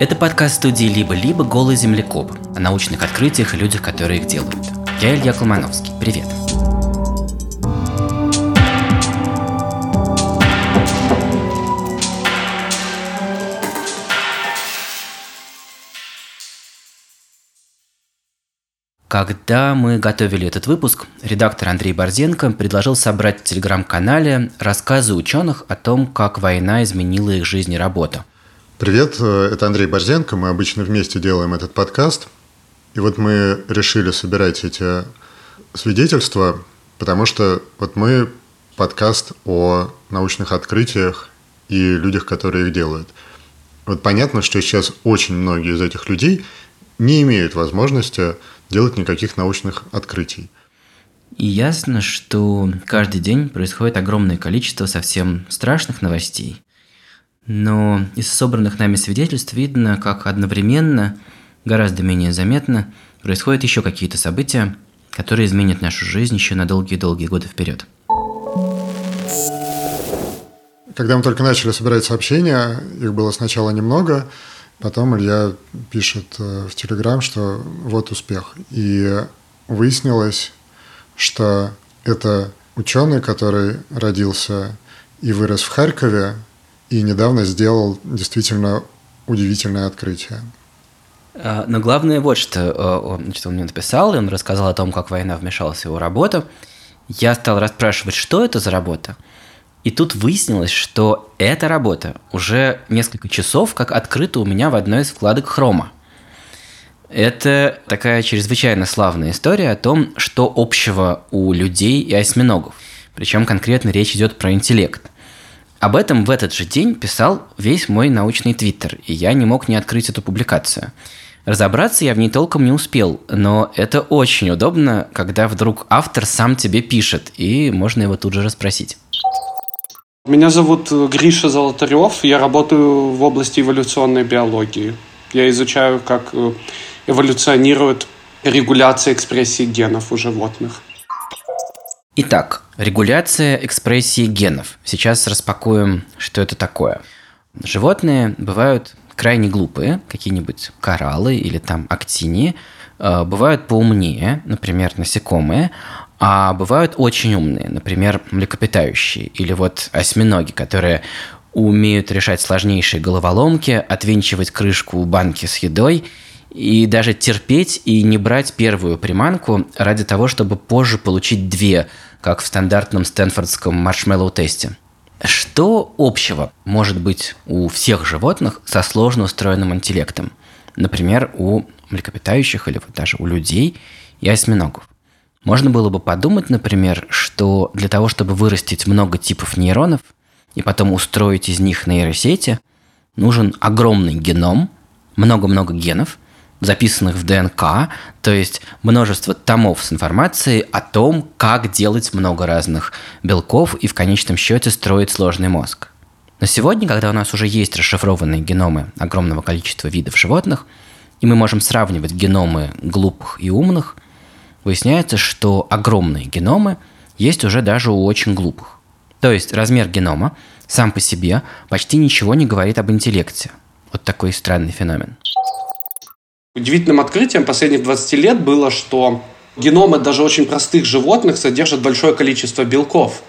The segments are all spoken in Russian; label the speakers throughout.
Speaker 1: Это подкаст студии «Либо-либо. Голый землекоп» о научных открытиях и людях, которые их делают. Я Илья Колмановский. Привет. Когда мы готовили этот выпуск, редактор Андрей Борзенко предложил собрать в телеграм-канале рассказы ученых о том, как война изменила их жизнь и работу –
Speaker 2: Привет, э, это Андрей Борзенко. Мы обычно вместе делаем этот подкаст. И вот мы решили собирать эти свидетельства, потому что вот мы подкаст о научных открытиях и людях, которые их делают. Вот понятно, что сейчас очень многие из этих людей не имеют возможности делать никаких научных открытий.
Speaker 1: И ясно, что каждый день происходит огромное количество совсем страшных новостей – но из собранных нами свидетельств видно, как одновременно, гораздо менее заметно, происходят еще какие-то события, которые изменят нашу жизнь еще на долгие-долгие годы вперед.
Speaker 2: Когда мы только начали собирать сообщения, их было сначала немного, потом Илья пишет э, в Телеграм, что вот успех. И выяснилось, что это ученый, который родился и вырос в Харькове, и недавно сделал действительно удивительное открытие.
Speaker 1: А, но главное вот, что э, значит, он мне написал, и он рассказал о том, как война вмешалась в его работу. Я стал расспрашивать, что это за работа. И тут выяснилось, что эта работа уже несколько часов как открыта у меня в одной из вкладок Хрома. Это такая чрезвычайно славная история о том, что общего у людей и осьминогов. Причем конкретно речь идет про интеллект. Об этом в этот же день писал весь мой научный твиттер, и я не мог не открыть эту публикацию. Разобраться я в ней толком не успел, но это очень удобно, когда вдруг автор сам тебе пишет, и можно его тут же расспросить.
Speaker 3: Меня зовут Гриша Золотарев, я работаю в области эволюционной биологии. Я изучаю, как э, эволюционирует регуляция экспрессии генов у животных.
Speaker 1: Итак, регуляция экспрессии генов. Сейчас распакуем, что это такое. Животные бывают крайне глупые, какие-нибудь кораллы или там актинии, э, бывают поумнее, например, насекомые, а бывают очень умные, например, млекопитающие или вот осьминоги, которые умеют решать сложнейшие головоломки, отвинчивать крышку банки с едой и даже терпеть и не брать первую приманку ради того, чтобы позже получить две, как в стандартном стэнфордском маршмеллоу-тесте. Что общего может быть у всех животных со сложно устроенным интеллектом? Например, у млекопитающих или вот даже у людей и осьминогов. Можно было бы подумать, например, что для того, чтобы вырастить много типов нейронов и потом устроить из них нейросети, нужен огромный геном, много-много генов, записанных в ДНК, то есть множество томов с информацией о том, как делать много разных белков и в конечном счете строить сложный мозг. Но сегодня, когда у нас уже есть расшифрованные геномы огромного количества видов животных, и мы можем сравнивать геномы глупых и умных, выясняется, что огромные геномы есть уже даже у очень глупых. То есть размер генома сам по себе почти ничего не говорит об интеллекте. Вот такой странный феномен.
Speaker 3: Удивительным открытием последних 20 лет было, что геномы даже очень простых животных содержат большое количество белков.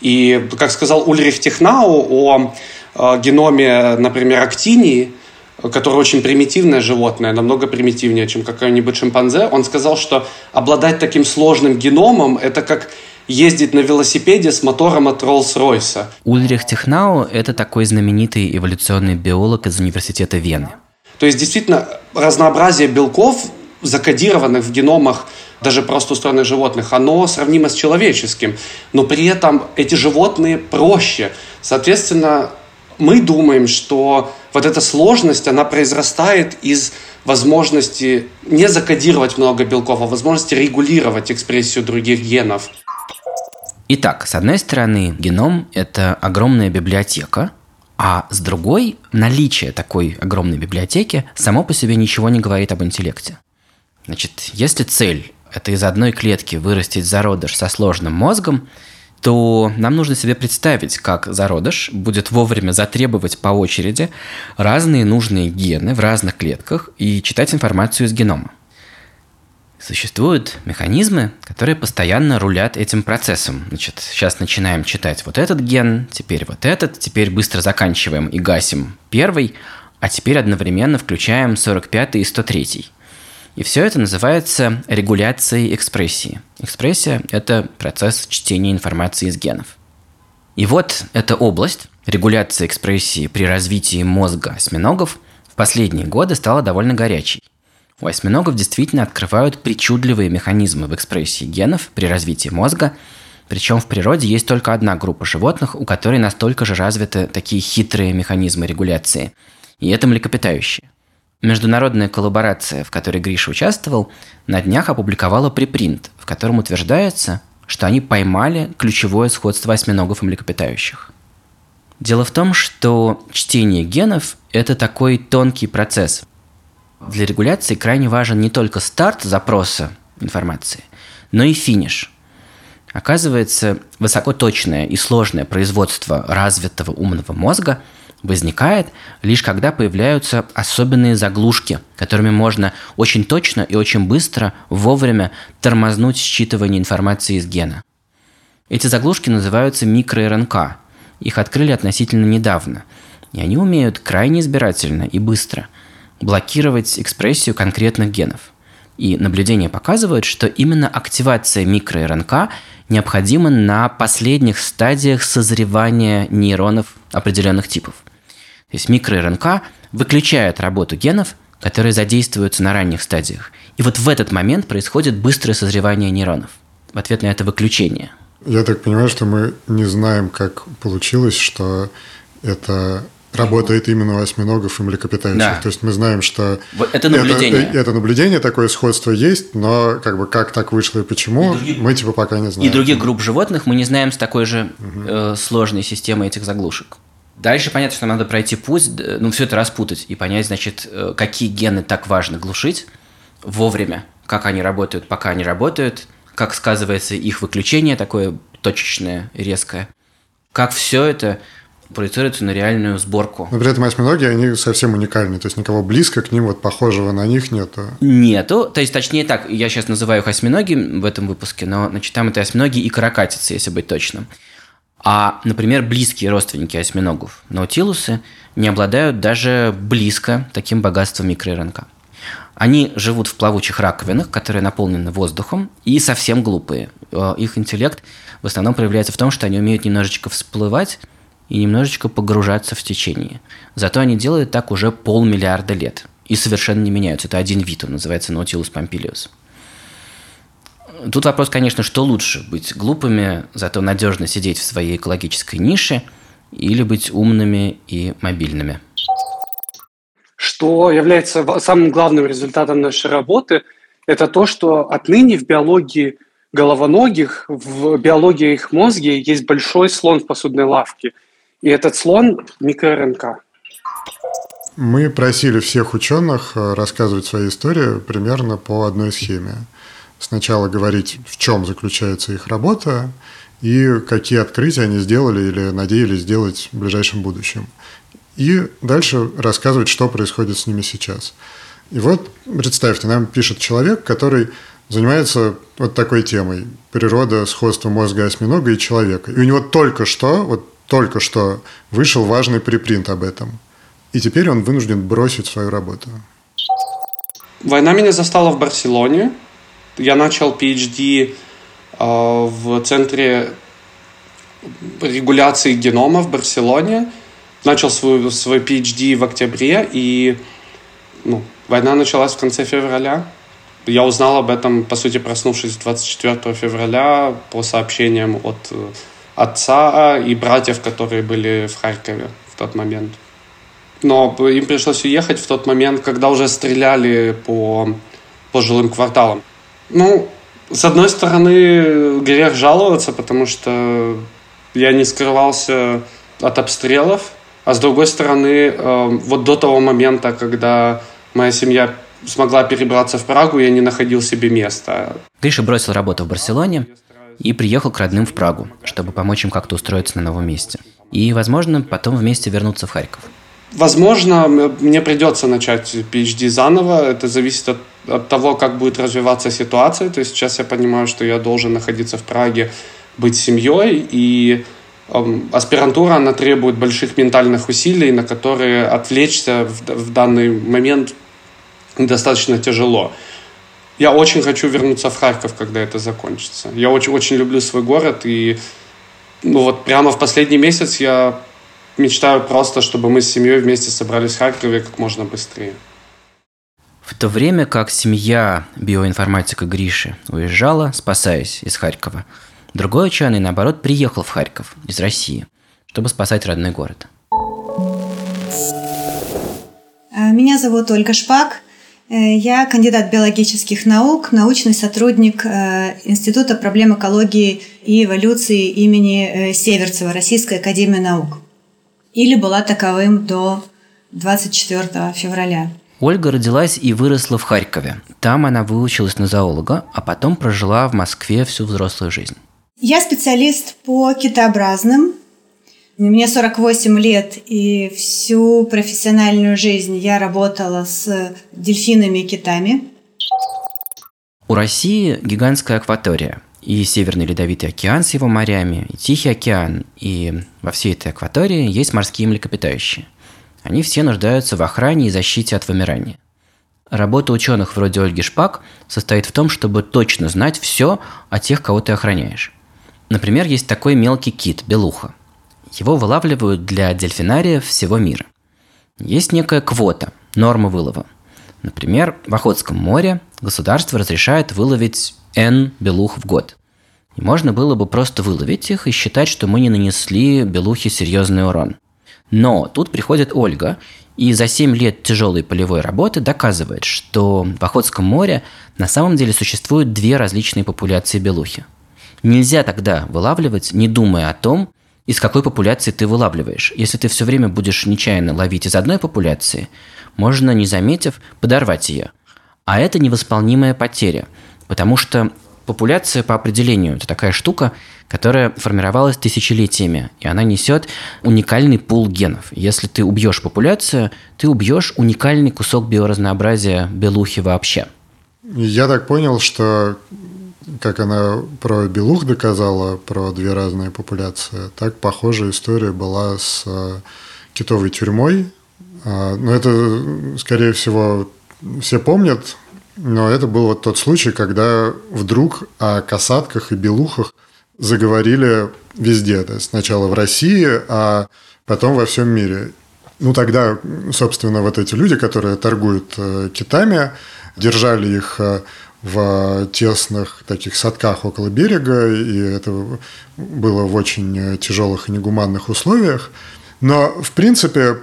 Speaker 3: И, как сказал Ульрих Технау о э, геноме, например, актинии, которое очень примитивное животное, намного примитивнее, чем какой-нибудь шимпанзе, он сказал, что обладать таким сложным геномом – это как ездить на велосипеде с мотором от Роллс-Ройса.
Speaker 1: Ульрих Технау – это такой знаменитый эволюционный биолог из университета Вены.
Speaker 3: То есть действительно разнообразие белков, закодированных в геномах даже просто устроенных животных, оно сравнимо с человеческим, но при этом эти животные проще. Соответственно, мы думаем, что вот эта сложность, она произрастает из возможности не закодировать много белков, а возможности регулировать экспрессию других генов.
Speaker 1: Итак, с одной стороны, геном – это огромная библиотека, а с другой, наличие такой огромной библиотеки само по себе ничего не говорит об интеллекте. Значит, если цель – это из одной клетки вырастить зародыш со сложным мозгом, то нам нужно себе представить, как зародыш будет вовремя затребовать по очереди разные нужные гены в разных клетках и читать информацию из генома. Существуют механизмы, которые постоянно рулят этим процессом. Значит, сейчас начинаем читать вот этот ген, теперь вот этот, теперь быстро заканчиваем и гасим первый, а теперь одновременно включаем 45 и 103. И все это называется регуляцией экспрессии. Экспрессия – это процесс чтения информации из генов. И вот эта область, регуляции экспрессии при развитии мозга осьминогов, в последние годы стала довольно горячей – у осьминогов действительно открывают причудливые механизмы в экспрессии генов при развитии мозга, причем в природе есть только одна группа животных, у которой настолько же развиты такие хитрые механизмы регуляции. И это млекопитающие. Международная коллаборация, в которой Гриша участвовал, на днях опубликовала припринт, в котором утверждается, что они поймали ключевое сходство осьминогов и млекопитающих. Дело в том, что чтение генов – это такой тонкий процесс, для регуляции крайне важен не только старт запроса информации, но и финиш. Оказывается, высокоточное и сложное производство развитого умного мозга возникает лишь когда появляются особенные заглушки, которыми можно очень точно и очень быстро вовремя тормознуть считывание информации из гена. Эти заглушки называются микро-РНК. Их открыли относительно недавно. И они умеют крайне избирательно и быстро – блокировать экспрессию конкретных генов. И наблюдения показывают, что именно активация микро-РНК необходима на последних стадиях созревания нейронов определенных типов. То есть микро-РНК выключает работу генов, которые задействуются на ранних стадиях. И вот в этот момент происходит быстрое созревание нейронов в ответ на это выключение.
Speaker 2: Я так понимаю, что мы не знаем, как получилось, что это работает именно у осьминогов и млекопитающих. Да. То есть мы знаем, что
Speaker 1: это наблюдение.
Speaker 2: Это, это наблюдение, такое сходство есть, но как бы как так вышло и почему, и других, мы типа пока не знаем.
Speaker 1: И других групп животных мы не знаем с такой же угу. э, сложной системой этих заглушек. Дальше понятно, что надо пройти путь, ну, все это распутать и понять, значит, э, какие гены так важно глушить вовремя, как они работают, пока они работают, как сказывается их выключение такое точечное, резкое, как все это проецируется на реальную сборку.
Speaker 2: Но при этом осьминоги, они совсем уникальны, то есть никого близко к ним, вот похожего на них нету.
Speaker 1: Нету, то есть точнее так, я сейчас называю их осьминоги в этом выпуске, но значит, там это осьминоги и каракатицы, если быть точным. А, например, близкие родственники осьминогов, наутилусы, не обладают даже близко таким богатством микро-РНК. Они живут в плавучих раковинах, которые наполнены воздухом, и совсем глупые. Э, их интеллект в основном проявляется в том, что они умеют немножечко всплывать, и немножечко погружаться в течение. Зато они делают так уже полмиллиарда лет и совершенно не меняются. Это один вид, он называется Nautilus pompilius. Тут вопрос, конечно, что лучше, быть глупыми, зато надежно сидеть в своей экологической нише, или быть умными и мобильными.
Speaker 3: Что является самым главным результатом нашей работы, это то, что отныне в биологии головоногих, в биологии их мозга есть большой слон в посудной лавке – и этот слон – микро-РНК.
Speaker 2: Мы просили всех ученых э, рассказывать свои истории примерно по одной схеме. Сначала говорить, в чем заключается их работа и какие открытия они сделали или надеялись сделать в ближайшем будущем. И дальше рассказывать, что происходит с ними сейчас. И вот, представьте, нам пишет человек, который занимается вот такой темой – природа, сходство мозга осьминога и человека. И у него только что, вот только что вышел важный припринт об этом. И теперь он вынужден бросить свою работу.
Speaker 3: Война меня застала в Барселоне. Я начал PhD э, в центре регуляции генома в Барселоне. Начал свой, свой PhD в октябре, и ну, война началась в конце февраля. Я узнал об этом, по сути, проснувшись 24 февраля по сообщениям от отца и братьев, которые были в Харькове в тот момент. Но им пришлось уехать в тот момент, когда уже стреляли по, по жилым кварталам. Ну, с одной стороны, грех жаловаться, потому что я не скрывался от обстрелов, а с другой стороны, э, вот до того момента, когда моя семья смогла перебраться в Прагу, я не находил себе места.
Speaker 1: Гриша бросил работу в Барселоне, и приехал к родным в Прагу, чтобы помочь им как-то устроиться на новом месте. И, возможно, потом вместе вернуться в Харьков.
Speaker 3: Возможно, мне придется начать PhD заново. Это зависит от, от того, как будет развиваться ситуация. То есть сейчас я понимаю, что я должен находиться в Праге, быть семьей, и эм, аспирантура, она требует больших ментальных усилий, на которые отвлечься в, в данный момент достаточно тяжело. Я очень хочу вернуться в Харьков, когда это закончится. Я очень, очень люблю свой город, и ну вот прямо в последний месяц я мечтаю просто, чтобы мы с семьей вместе собрались в Харькове как можно быстрее.
Speaker 1: В то время как семья биоинформатика Гриши уезжала, спасаясь из Харькова, другой ученый, наоборот, приехал в Харьков из России, чтобы спасать родной город.
Speaker 4: Э, меня зовут Ольга Шпак. Э, я кандидат биологических наук, научный сотрудник э, Института проблем экологии и эволюции имени Северцева Российской академии наук или была таковым до 24 февраля.
Speaker 1: Ольга родилась и выросла в Харькове. Там она выучилась на зоолога, а потом прожила в Москве всю взрослую жизнь.
Speaker 4: Я специалист по китообразным. Мне 48 лет, и всю профессиональную жизнь я работала с дельфинами и китами.
Speaker 1: У России гигантская акватория и Северный Ледовитый океан с его морями, и Тихий океан, и во всей этой акватории есть морские млекопитающие. Они все нуждаются в охране и защите от вымирания. Работа ученых вроде Ольги Шпак состоит в том, чтобы точно знать все о тех, кого ты охраняешь. Например, есть такой мелкий кит – белуха. Его вылавливают для дельфинария всего мира. Есть некая квота, норма вылова. Например, в Охотском море государство разрешает выловить N белух в год. И можно было бы просто выловить их и считать, что мы не нанесли белухе серьезный урон. Но тут приходит Ольга и за 7 лет тяжелой полевой работы доказывает, что в Охотском море на самом деле существуют две различные популяции белухи. Нельзя тогда вылавливать, не думая о том, из какой популяции ты вылавливаешь. Если ты все время будешь нечаянно ловить из одной популяции, можно, не заметив, подорвать ее. А это невосполнимая потеря, потому что популяция по определению – это такая штука, которая формировалась тысячелетиями, и она несет уникальный пул генов. Если ты убьешь популяцию, ты убьешь уникальный кусок биоразнообразия белухи вообще.
Speaker 2: Я так понял, что как она про белух доказала, про две разные популяции, так похожая история была с э, китовой тюрьмой. А, но это, скорее всего, все помнят, но это был вот тот случай, когда вдруг о касатках и белухах заговорили везде. То есть сначала в России, а потом во всем мире. Ну, тогда, собственно, вот эти люди, которые торгуют э, китами, держали их э, в тесных таких садках около берега, и это было в очень тяжелых и негуманных условиях. Но, в принципе,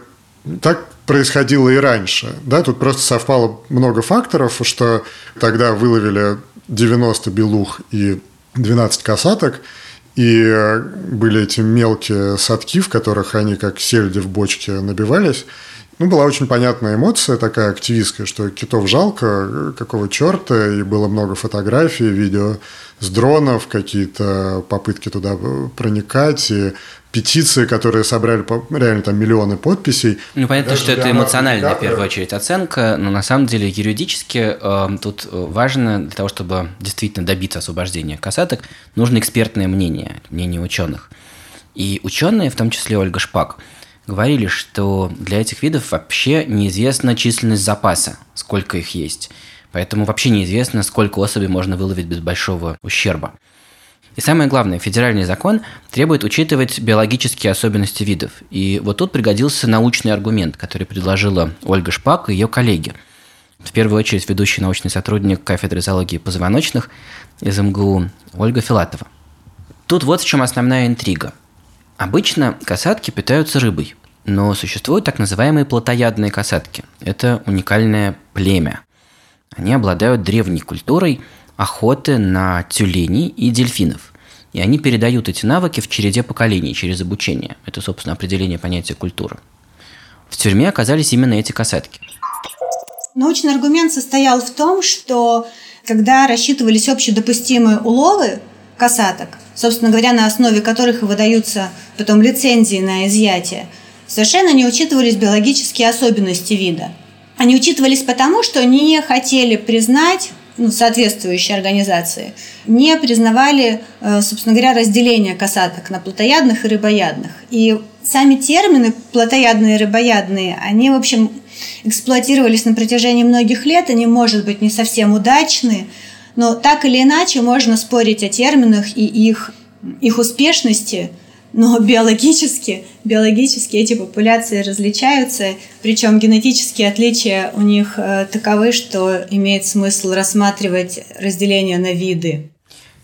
Speaker 2: так происходило и раньше. Да? Тут просто совпало много факторов, что тогда выловили 90 белух и 12 касаток, и были эти мелкие садки, в которых они как сельди в бочке набивались. Ну, была очень понятная эмоция такая активистская, что китов жалко, какого черта, и было много фотографий, видео с дронов, какие-то попытки туда проникать, и петиции, которые собрали реально там миллионы подписей.
Speaker 1: Ну, понятно, Даже что это эмоциональная, в первую очередь, оценка, но на самом деле юридически э, тут важно для того, чтобы действительно добиться освобождения касаток, нужно экспертное мнение, мнение ученых. И ученые, в том числе Ольга Шпак, говорили, что для этих видов вообще неизвестна численность запаса, сколько их есть. Поэтому вообще неизвестно, сколько особей можно выловить без большого ущерба. И самое главное, федеральный закон требует учитывать биологические особенности видов. И вот тут пригодился научный аргумент, который предложила Ольга Шпак и ее коллеги. В первую очередь ведущий научный сотрудник кафедры зоологии позвоночных из МГУ Ольга Филатова. Тут вот в чем основная интрига. Обычно касатки питаются рыбой, но существуют так называемые плотоядные касатки. Это уникальное племя. Они обладают древней культурой – охоты на тюленей и дельфинов. И они передают эти навыки в череде поколений через обучение. Это, собственно, определение понятия культуры. В тюрьме оказались именно эти касатки.
Speaker 4: Научный аргумент состоял в том, что когда рассчитывались общедопустимые уловы, касаток, собственно говоря, на основе которых и выдаются потом лицензии на изъятие, совершенно не учитывались биологические особенности вида. Они учитывались потому, что не хотели признать ну, соответствующие организации не признавали, э, собственно говоря, разделение касаток на плотоядных и рыбоядных. И сами термины плотоядные и рыбоядные, они, в общем, эксплуатировались на протяжении многих лет, они, может быть, не совсем удачны, но так или иначе можно спорить о терминах и их, их успешности – но биологически, биологически эти популяции различаются, причем генетические отличия у них э, таковы, что имеет смысл рассматривать разделение на виды.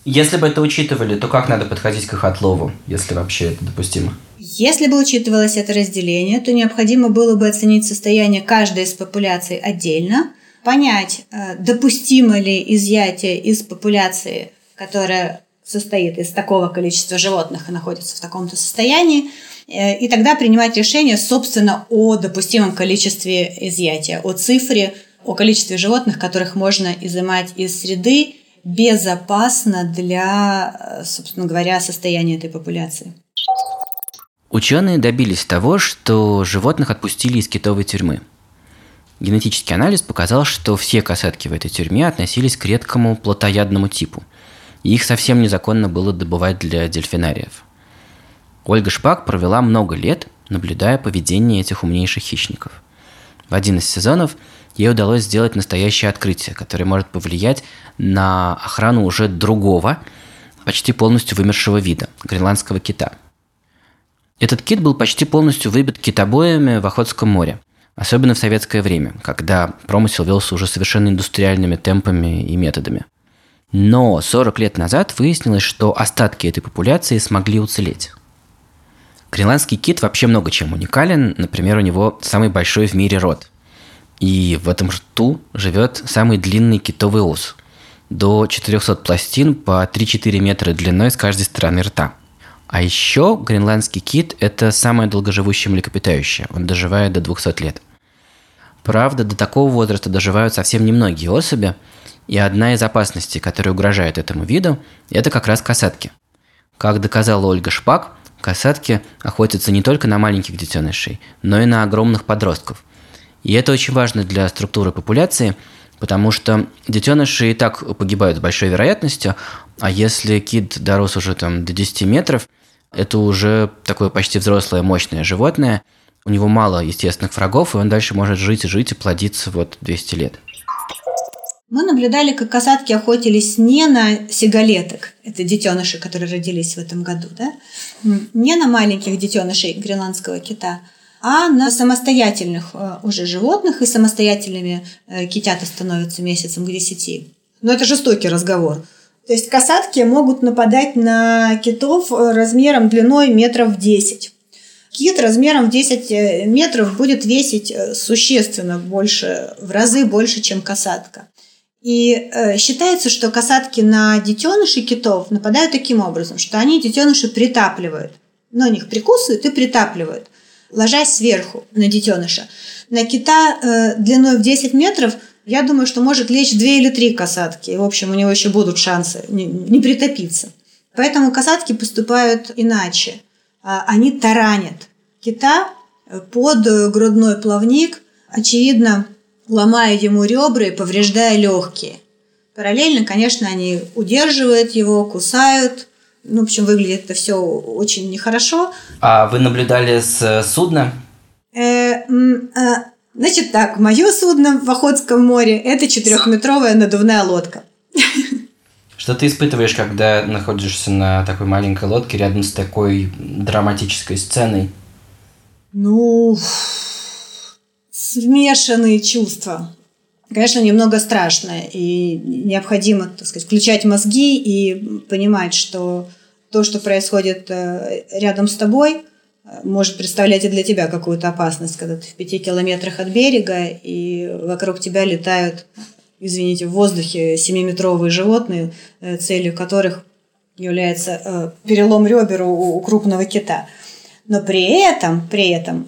Speaker 1: Если бы это учитывали, то как надо подходить к их отлову, если вообще это допустимо?
Speaker 4: Если бы учитывалось это разделение, то необходимо было бы оценить состояние каждой из популяций отдельно, понять, э, допустимо ли изъятие из популяции, которая состоит из такого количества животных и находится в таком-то состоянии, э, и тогда принимать решение, собственно, о допустимом количестве изъятия, о цифре, о количестве животных, которых можно изымать из среды безопасно для, э, собственно говоря, состояния этой популяции.
Speaker 1: Ученые добились того, что животных отпустили из китовой тюрьмы. Генетический анализ показал, что все касатки в этой тюрьме относились к редкому плотоядному типу – и их совсем незаконно было добывать для дельфинариев. Ольга Шпак провела много лет, наблюдая поведение этих умнейших хищников. В один из сезонов ей удалось сделать настоящее открытие, которое может повлиять на охрану уже другого, почти полностью вымершего вида – гренландского кита. Этот кит был почти полностью выбит китобоями в Охотском море, особенно в советское время, когда промысел велся уже совершенно индустриальными темпами и методами – но 40 лет назад выяснилось, что остатки этой популяции смогли уцелеть. Гренландский кит вообще много чем уникален. Например, у него самый большой в мире рот. И в этом рту живет самый длинный китовый ус. До 400 пластин по 3-4 метра длиной с каждой стороны рта. А еще гренландский кит – это самое долгоживущее млекопитающее. Он доживает до 200 лет. Правда, до такого возраста доживают совсем немногие особи – и одна из опасностей, которая угрожает этому виду, это как раз касатки. Как доказала Ольга Шпак, касатки охотятся не только на маленьких детенышей, но и на огромных подростков. И это очень важно для структуры популяции, потому что детеныши и так погибают с большой вероятностью, а если кит дорос уже там до 10 метров, это уже такое почти взрослое мощное животное, у него мало естественных врагов, и он дальше может жить и жить и плодиться вот 200 лет.
Speaker 4: Мы наблюдали, как касатки охотились не на сигалеток, это детеныши, которые родились в этом году, да? не на маленьких детенышей гренландского кита, а на самостоятельных э, уже животных, и самостоятельными э, китята становятся месяцем к десяти. Но это жестокий разговор. То есть касатки могут нападать на китов э, размером длиной метров 10. Кит размером в 10 метров будет весить существенно больше, в разы больше, чем касатка. И э, считается, что касатки на детенышей китов нападают таким образом, что они детеныши притапливают. На них прикусывают и притапливают, ложась сверху на детеныша. На кита э, длиной в 10 метров, я думаю, что может лечь 2 или 3 касатки. В общем, у него еще будут шансы не, не притопиться. Поэтому касатки поступают иначе. А, они таранят кита под грудной плавник. Очевидно, ломая ему ребра и повреждая легкие. Параллельно, конечно, они удерживают его, кусают. Ну, в общем, выглядит это все очень нехорошо.
Speaker 1: А вы наблюдали с судна?
Speaker 4: Э, э, значит так, мое судно в Охотском море – это четырехметровая надувная лодка.
Speaker 1: Что ты испытываешь, когда находишься на такой маленькой лодке рядом с такой драматической сценой?
Speaker 4: Ну, смешанные чувства. Конечно, немного страшно, и необходимо, так сказать, включать мозги и понимать, что то, что происходит э, рядом с тобой, э, может представлять и для тебя какую-то опасность, когда ты в пяти километрах от берега, и вокруг тебя летают, извините, в воздухе семиметровые животные, э, целью которых является перелом ребер у крупного кита. Но при этом, при этом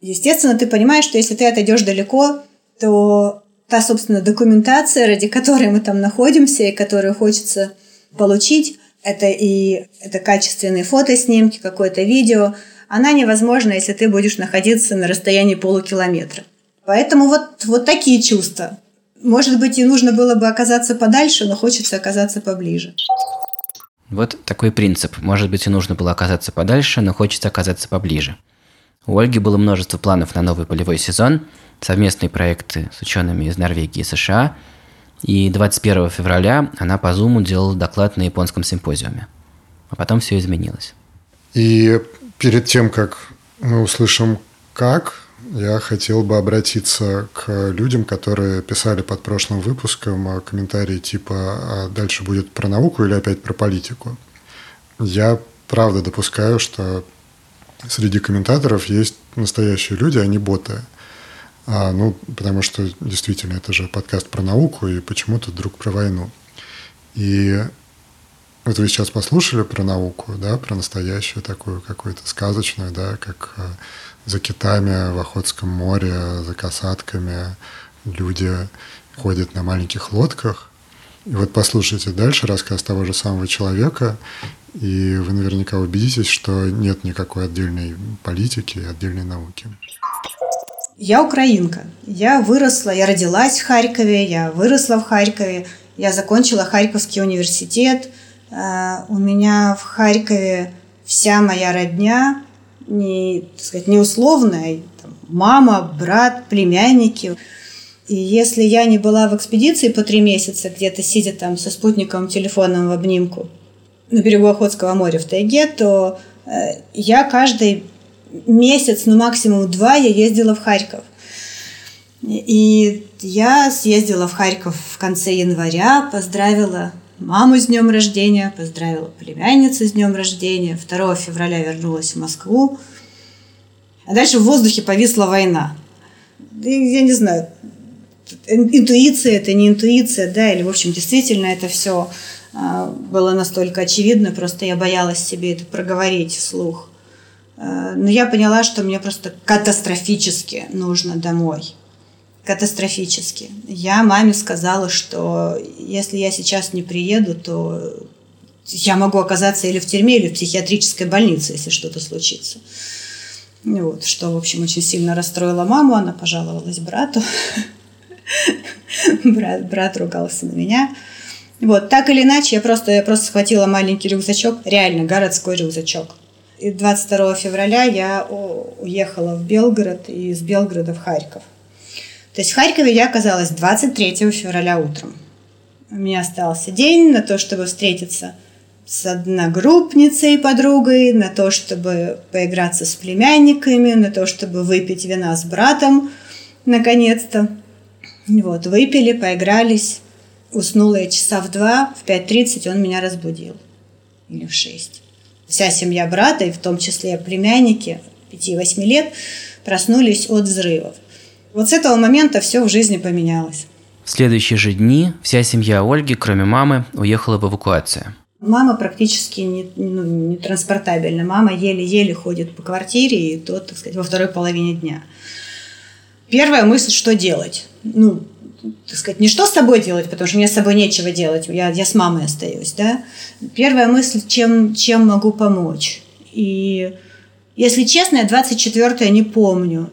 Speaker 4: Естественно, ты понимаешь, что если ты отойдешь далеко, то та, собственно, документация, ради которой мы там находимся и которую хочется получить, это и это качественные фотоснимки, какое-то видео, она невозможна, если ты будешь находиться на расстоянии полукилометра. Поэтому вот, вот такие чувства. Может быть, и нужно было бы оказаться подальше, но хочется оказаться поближе.
Speaker 1: Вот такой принцип. Может быть, и нужно было оказаться подальше, но хочется оказаться поближе. У Ольги было множество планов на новый полевой сезон, совместные проекты с учеными из Норвегии и США, и 21 февраля она по Зуму делала доклад на японском симпозиуме. А потом все изменилось.
Speaker 2: И перед тем, как мы услышим «как», я хотел бы обратиться к людям, которые писали под прошлым выпуском комментарии типа «А дальше будет про науку или опять про политику?». Я правда допускаю, что среди комментаторов есть настоящие люди, а не боты. А, ну, потому что действительно это же подкаст про науку, и почему-то вдруг про войну. И вот вы сейчас послушали про науку, да, про настоящую такую какую-то сказочную, да, как а, за китами в Охотском море, за касатками люди ходят на маленьких лодках. И вот послушайте дальше рассказ того же самого человека, и вы наверняка убедитесь, что нет никакой отдельной политики, отдельной науки.
Speaker 4: Я украинка. Я выросла, я родилась в Харькове, я выросла в Харькове, я закончила Харьковский университет. Э, у меня в Харькове вся моя родня, не, так сказать, не условная, мама, брат, племянники. И если я не была в экспедиции по три месяца, где-то сидя там со спутниковым телефоном в обнимку на берегу Охотского моря в тайге, то э, я каждый месяц, ну максимум два я ездила в Харьков. И я съездила в Харьков в конце января, поздравила маму с днем рождения, поздравила племянницу с днем рождения. 2 февраля вернулась в Москву. А дальше в воздухе повисла война. Я не знаю, интуиция это не интуиция, да, или, в общем, действительно это все а, было настолько очевидно, просто я боялась себе это проговорить вслух. А, но я поняла, что мне просто катастрофически нужно домой катастрофически. Я маме сказала, что если я сейчас не приеду, то я могу оказаться или в тюрьме, или в психиатрической больнице, если что-то случится. Вот, что, в общем, очень сильно расстроило маму. Она пожаловалась брату. брат, брат ругался на меня. Вот, так или иначе, я просто, я просто схватила маленький рюкзачок, реально городской рюкзачок. И 22 февраля я уехала в Белгород и из Белгорода в Харьков. То есть в Харькове я оказалась 23 февраля утром. У меня остался день на то, чтобы встретиться с одногруппницей подругой, на то, чтобы поиграться с племянниками, на то, чтобы выпить вина с братом, наконец-то. Вот, выпили, поигрались. Уснула я часа в два, в 5.30 он меня разбудил. Или в 6. Вся семья брата, и в том числе племянники 5-8 лет, проснулись от взрывов. Вот с этого момента все в жизни поменялось.
Speaker 1: В следующие же дни вся семья Ольги, кроме мамы, уехала в эвакуацию.
Speaker 4: Мама практически не, ну, не транспортабельна. Мама еле-еле ходит по квартире, и то, так сказать, во второй половине дня. Первая мысль, что делать? Ну, так сказать, не что с собой делать, потому что мне с собой нечего делать, я, я с мамой остаюсь, да. Первая мысль, чем, чем могу помочь. И, если честно, я 24 не помню.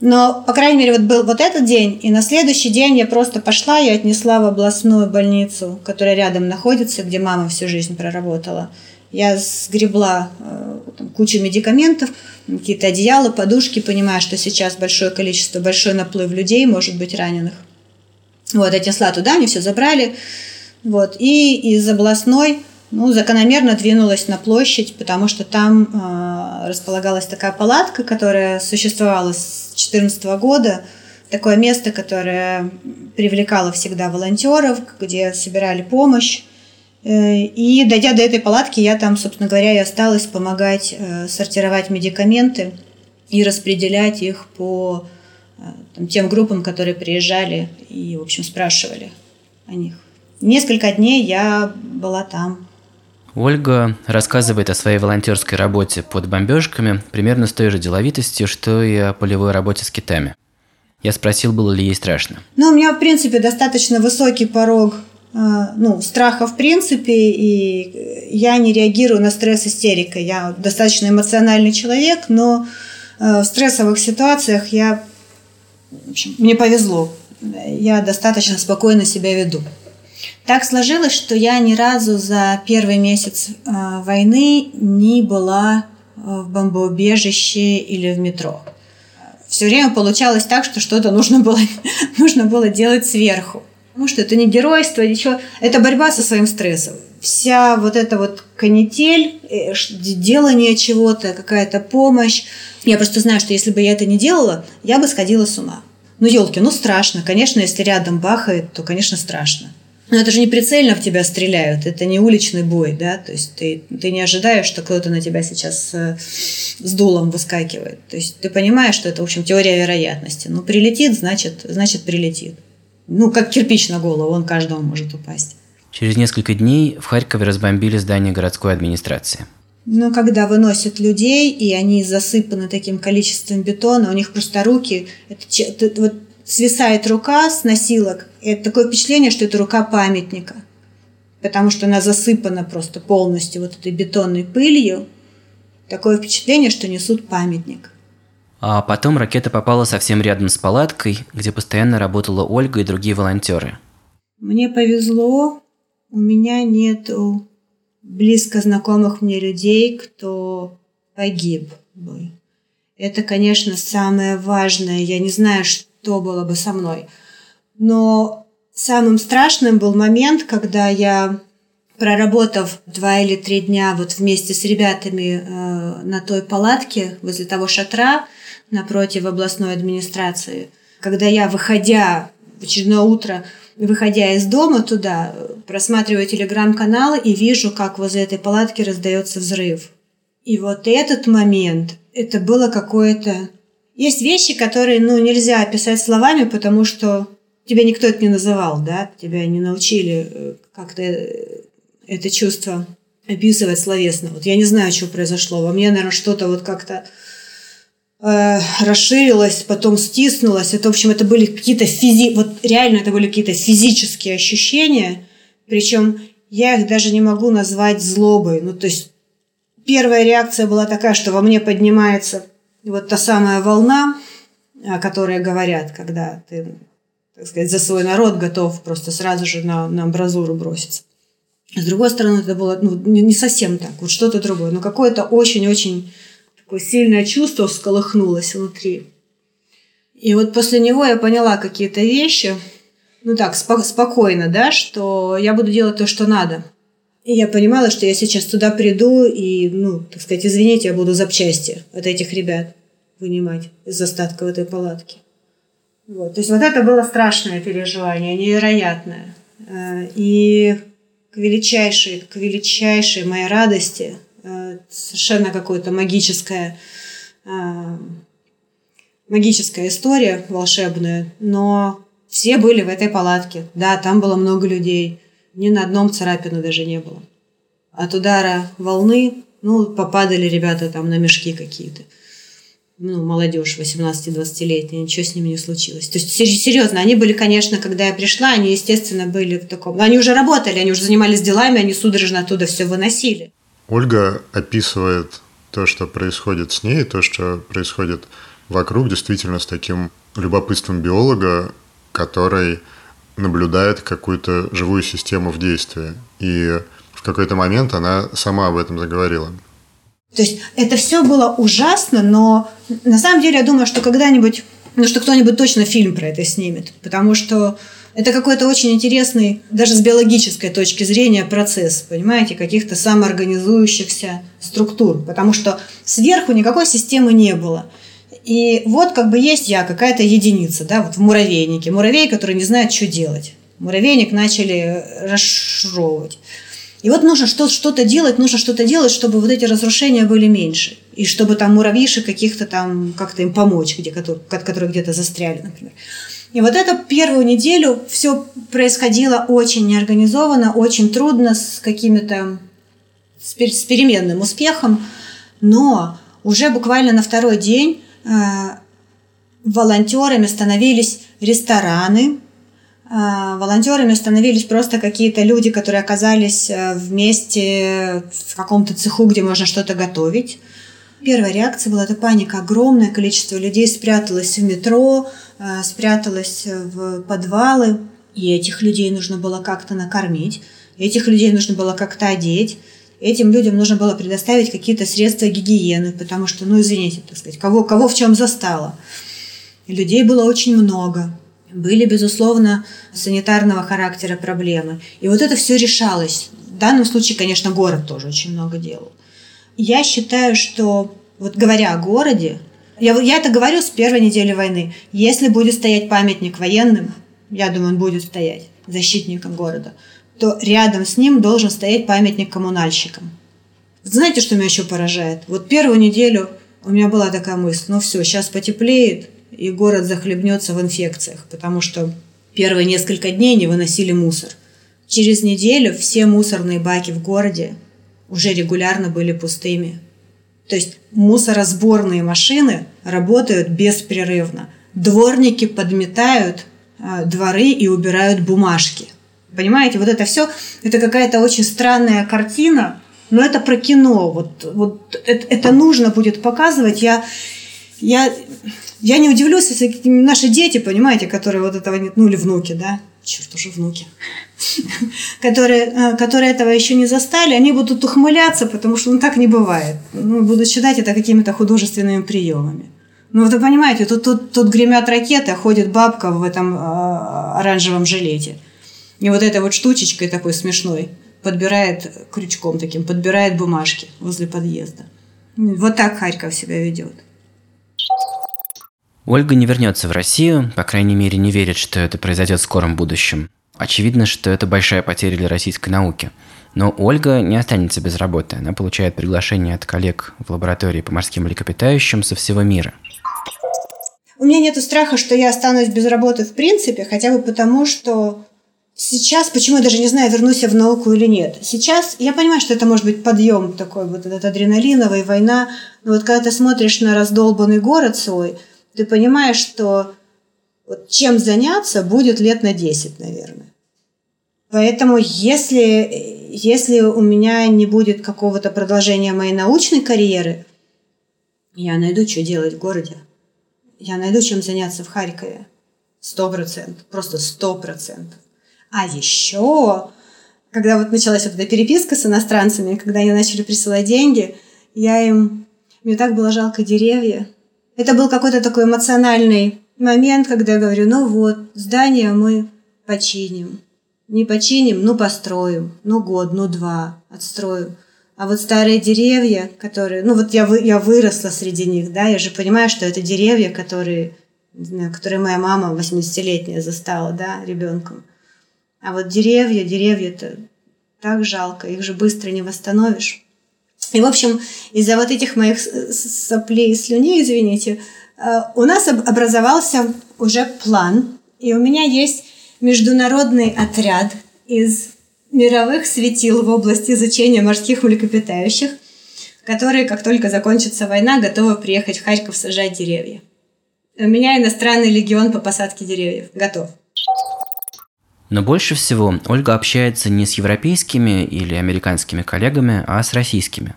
Speaker 4: Но, по крайней мере, вот был вот этот день, и на следующий день я просто пошла и отнесла в областную больницу, которая рядом находится, где мама всю жизнь проработала. Я сгребла э, там, кучу медикаментов, какие-то одеяла, подушки, понимая, что сейчас большое количество, большой наплыв людей, может быть, раненых. Вот, отнесла туда, они все забрали. Вот, и из областной ну, закономерно двинулась на площадь, потому что там э, располагалась такая палатка, которая существовала с 2014 года. Такое место, которое привлекало всегда волонтеров, где собирали помощь. Э, и дойдя до этой палатки, я там, собственно говоря, и осталась помогать э, сортировать медикаменты и распределять их по э, там, тем группам, которые приезжали и, в общем, спрашивали о них. Несколько дней я была там.
Speaker 1: Ольга рассказывает о своей волонтерской работе под бомбежками примерно с той же деловитостью, что и о полевой работе с китами. Я спросил, было ли ей страшно.
Speaker 4: Ну, у меня, в принципе, достаточно высокий порог ну, страха в принципе, и я не реагирую на стресс истерикой. Я достаточно эмоциональный человек, но в стрессовых ситуациях я, в общем, мне повезло. Я достаточно спокойно себя веду. Так сложилось, что я ни разу за первый месяц войны не была в бомбоубежище или в метро. Все время получалось так, что что-то нужно было, нужно было делать сверху. Потому что это не геройство, ничего. Это борьба со своим стрессом. Вся вот эта вот канитель, э, делание чего-то, какая-то помощь. Я просто знаю, что если бы я это не делала, я бы сходила с ума. Ну, елки, ну страшно. Конечно, если рядом бахает, то, конечно, страшно. Но это же не прицельно в тебя стреляют, это не уличный бой, да, то есть ты, ты не ожидаешь, что кто-то на тебя сейчас э, с дулом выскакивает. То есть ты понимаешь, что это, в общем, теория вероятности. Ну, прилетит, значит, значит прилетит. Ну, как кирпич на голову, он каждому может упасть.
Speaker 1: Через несколько дней в Харькове разбомбили здание городской администрации.
Speaker 4: Ну, когда выносят людей, и они засыпаны таким количеством бетона, у них просто руки, это, это, вот свисает рука с носилок. И это такое впечатление, что это рука памятника. Потому что она засыпана просто полностью вот этой бетонной пылью. Такое впечатление, что несут памятник.
Speaker 1: А потом ракета попала совсем рядом с палаткой, где постоянно работала Ольга и другие волонтеры.
Speaker 4: Мне повезло, у меня нет близко знакомых мне людей, кто погиб бы. Это, конечно, самое важное. Я не знаю, что что было бы со мной. Но самым страшным был момент, когда я, проработав два или три дня вот вместе с ребятами э, на той палатке возле того шатра напротив областной администрации, когда я, выходя в очередное утро, выходя из дома туда, просматриваю телеграм-каналы и вижу, как возле этой палатки раздается взрыв. И вот этот момент, это было какое-то есть вещи, которые, ну, нельзя описать словами, потому что тебя никто это не называл, да, тебя не научили э, как-то э, это чувство описывать словесно. Вот я не знаю, что произошло. Во мне, наверное, что-то вот как-то э, расширилось, потом стиснулось. Это, в общем, это были какие-то физи... Вот реально это были какие-то физические ощущения. Причем я их даже не могу назвать злобой. Ну, то есть первая реакция была такая, что во мне поднимается вот та самая волна, о которой говорят, когда ты, так сказать, за свой народ готов просто сразу же на, на амбразуру броситься. С другой стороны, это было ну, не совсем так, вот что-то другое, но какое-то очень-очень такое сильное чувство всколыхнулось внутри. И вот после него я поняла какие-то вещи, ну так, спо- спокойно, да, что я буду делать то, что надо. И я понимала, что я сейчас туда приду и, ну, так сказать, извините, я буду запчасти от этих ребят вынимать из остатков этой палатки. Вот. То есть вот это было страшное переживание, невероятное. Э, и к величайшей, к величайшей моей радости э, совершенно какое-то магическое э, магическая история волшебная, но все были в этой палатке. Да, там было много людей. Ни на одном царапины даже не было. От удара волны, ну, попадали ребята там на мешки какие-то ну, молодежь 18-20-летняя, ничего с ними не случилось. То есть, серьезно, они были, конечно, когда я пришла, они, естественно, были в таком... Они уже работали, они уже занимались делами, они судорожно оттуда все выносили.
Speaker 2: Ольга описывает то, что происходит с ней, то, что происходит вокруг, действительно с таким любопытством биолога, который наблюдает какую-то живую систему в действии. И в какой-то момент она сама об этом заговорила.
Speaker 4: То есть это все было ужасно, но на самом деле я думаю, что когда-нибудь, ну что кто-нибудь точно фильм про это снимет, потому что это какой-то очень интересный, даже с биологической точки зрения, процесс, понимаете, каких-то самоорганизующихся структур, потому что сверху никакой системы не было. И вот как бы есть я, какая-то единица, да, вот в муравейнике. Муравей, который не знает, что делать. Муравейник начали расшировывать. И вот нужно что-то делать, нужно что-то делать, чтобы вот эти разрушения были меньше. И чтобы там муравьишек каких-то там, как-то им помочь, где, которые где-то застряли, например. И вот эту первую неделю все происходило очень неорганизованно, очень трудно, с какими-то с переменным успехом, но уже буквально на второй день волонтерами становились рестораны, А, волонтерами становились просто какие-то люди, которые оказались э, вместе в каком-то цеху, где можно что-то готовить. Первая реакция была это паника. Огромное количество людей спряталось в метро, э, спряталось в подвалы. И этих людей нужно было как-то накормить, этих людей нужно было как-то одеть, этим людям нужно было предоставить какие-то средства гигиены, потому что, ну, извините, так сказать, кого, кого в чем застало. Людей было очень много. Были, безусловно, санитарного характера проблемы. И вот это все решалось. В данном случае, конечно, город тоже очень много делал. Я считаю, что, вот говоря о городе, я, я это говорю с первой недели войны. Если будет стоять памятник военным, я думаю, он будет стоять защитником города, то рядом с ним должен стоять памятник коммунальщикам. Знаете, что меня еще поражает? Вот первую неделю у меня была такая мысль, ну все, сейчас потеплеет, и город захлебнется в инфекциях, потому что первые несколько дней не выносили мусор. Через неделю все мусорные баки в городе уже регулярно были пустыми. То есть мусоросборные машины работают беспрерывно. Дворники подметают а, дворы и убирают бумажки. Понимаете, вот это все, это какая-то очень странная картина, но это про кино. Вот, вот это, это нужно будет показывать. Я, я, я не удивлюсь, если наши дети, понимаете, которые вот этого нет, ну или внуки, да, черт, уже внуки, которые, а, которые этого еще не застали, они будут ухмыляться, потому что ну, так не бывает. Ну, будут считать это какими-то художественными приемами. Ну, вы понимаете, тут, тут, тут гремят ракеты, а ходит бабка в этом э, оранжевом жилете. И вот этой вот штучечкой такой смешной подбирает крючком таким, подбирает бумажки возле подъезда. Вот так Харьков себя ведет.
Speaker 1: Ольга не вернется в Россию, по крайней мере, не верит, что это произойдет в скором будущем. Очевидно, что это большая потеря для российской науки. Но Ольга не останется без работы. Она получает приглашение от коллег в лаборатории по морским млекопитающим со всего мира –
Speaker 4: у меня нет страха, что я останусь без работы в принципе, хотя бы потому, что сейчас, почему я даже не знаю, вернусь я в науку или нет. Сейчас я понимаю, что это может быть подъем такой, вот этот адреналиновый, война. Но вот когда ты смотришь на раздолбанный город свой, ты понимаешь, что вот чем заняться будет лет на 10, наверное. Поэтому если, если у меня не будет какого-то продолжения моей научной карьеры, я найду, что делать в городе я найду чем заняться в Харькове. Сто процентов. Просто сто процентов. А еще, когда вот началась вот эта переписка с иностранцами, когда они начали присылать деньги, я им... Мне так было жалко деревья. Это был какой-то такой эмоциональный момент, когда я говорю, ну вот, здание мы починим. Не починим, ну построим. Ну год, ну два отстроим. А вот старые деревья, которые, ну вот я, вы, я выросла среди них, да, я же понимаю, что это деревья, которые, не знаю, которые моя мама 80-летняя застала, да, ребенком. А вот деревья, деревья это так жалко, их же быстро не восстановишь. И, в общем, из-за вот этих моих соплей и слюней, извините, э, у нас образовался уже план, и у меня есть международный отряд из мировых светил в области изучения морских млекопитающих, которые, как только закончится война, готовы приехать в Харьков сажать деревья. У меня иностранный легион по посадке деревьев. Готов.
Speaker 1: Но больше всего Ольга общается не с европейскими или американскими коллегами, а с российскими.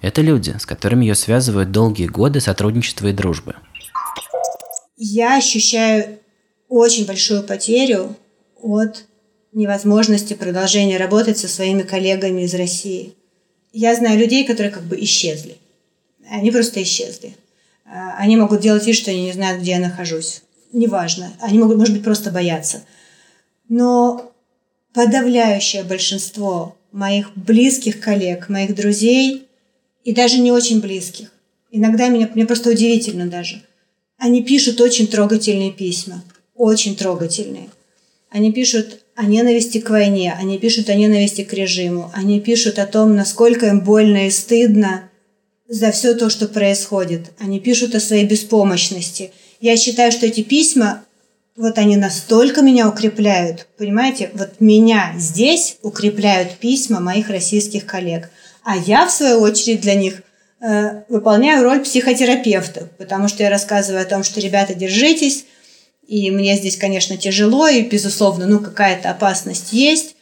Speaker 1: Это люди, с которыми ее связывают долгие годы сотрудничества и дружбы.
Speaker 4: Я ощущаю очень большую потерю от невозможности продолжения работать со своими коллегами из России. Я знаю людей, которые как бы исчезли. Они просто исчезли. А, они могут делать вид, что они не знают, где я нахожусь. Неважно. Они могут, может быть, просто бояться. Но подавляющее большинство моих близких коллег, моих друзей и даже не очень близких, иногда меня, мне просто удивительно даже, они пишут очень трогательные письма, очень трогательные. Они пишут о ненависти к войне, они пишут о ненависти к режиму, они пишут о том, насколько им больно и стыдно за все то, что происходит. Они пишут о своей беспомощности. Я считаю, что эти письма, вот они настолько меня укрепляют, понимаете, вот меня здесь укрепляют письма моих российских коллег. А я, в свою очередь, для них э, выполняю роль психотерапевта, потому что я рассказываю о том, что, ребята, держитесь, И мне здесь, конечно, тяжело, и, безусловно, ну, какая-то опасность есть,